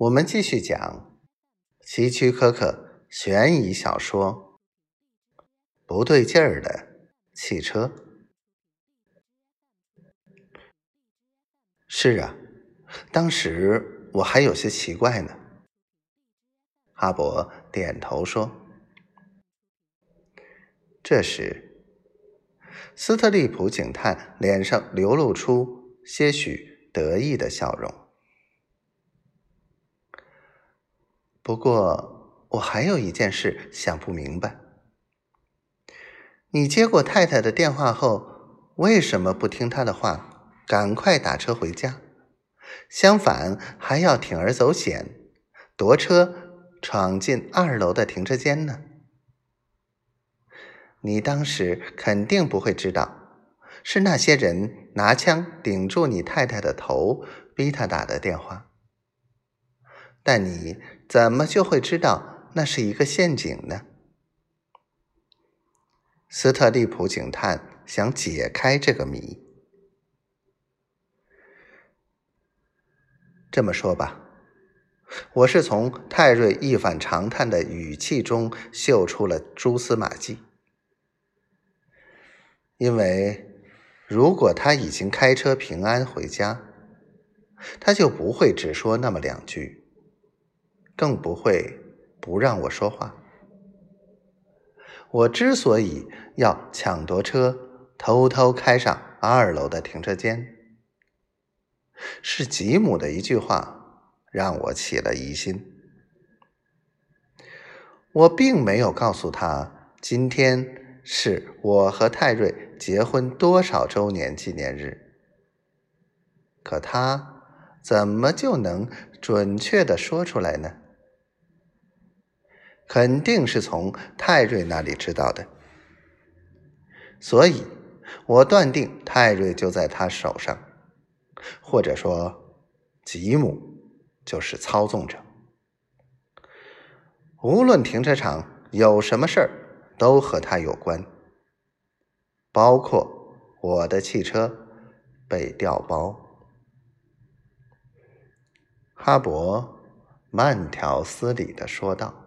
我们继续讲希区柯克悬疑小说《不对劲儿的汽车》。是啊，当时我还有些奇怪呢。哈勃点头说。这时，斯特利普警探脸上流露出些许得意的笑容。不过，我还有一件事想不明白：你接过太太的电话后，为什么不听她的话，赶快打车回家？相反，还要铤而走险，夺车闯进二楼的停车间呢？你当时肯定不会知道，是那些人拿枪顶住你太太的头，逼她打的电话。但你怎么就会知道那是一个陷阱呢？斯特利普警探想解开这个谜。这么说吧，我是从泰瑞一反常态的语气中嗅出了蛛丝马迹。因为如果他已经开车平安回家，他就不会只说那么两句。更不会不让我说话。我之所以要抢夺车，偷偷开上二楼的停车间，是吉姆的一句话让我起了疑心。我并没有告诉他今天是我和泰瑞结婚多少周年纪念日，可他怎么就能准确的说出来呢？肯定是从泰瑞那里知道的，所以我断定泰瑞就在他手上，或者说吉姆就是操纵者。无论停车场有什么事儿，都和他有关，包括我的汽车被调包。哈勃慢条斯理的说道。